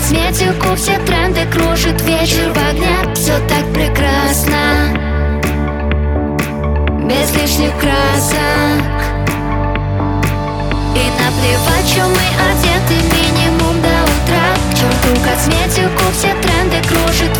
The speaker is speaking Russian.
косметику, все тренды кружит вечер в огне. Все так прекрасно. Без лишних красок. И наплевать, чем мы одеты минимум до утра. К черту косметику, все тренды кружит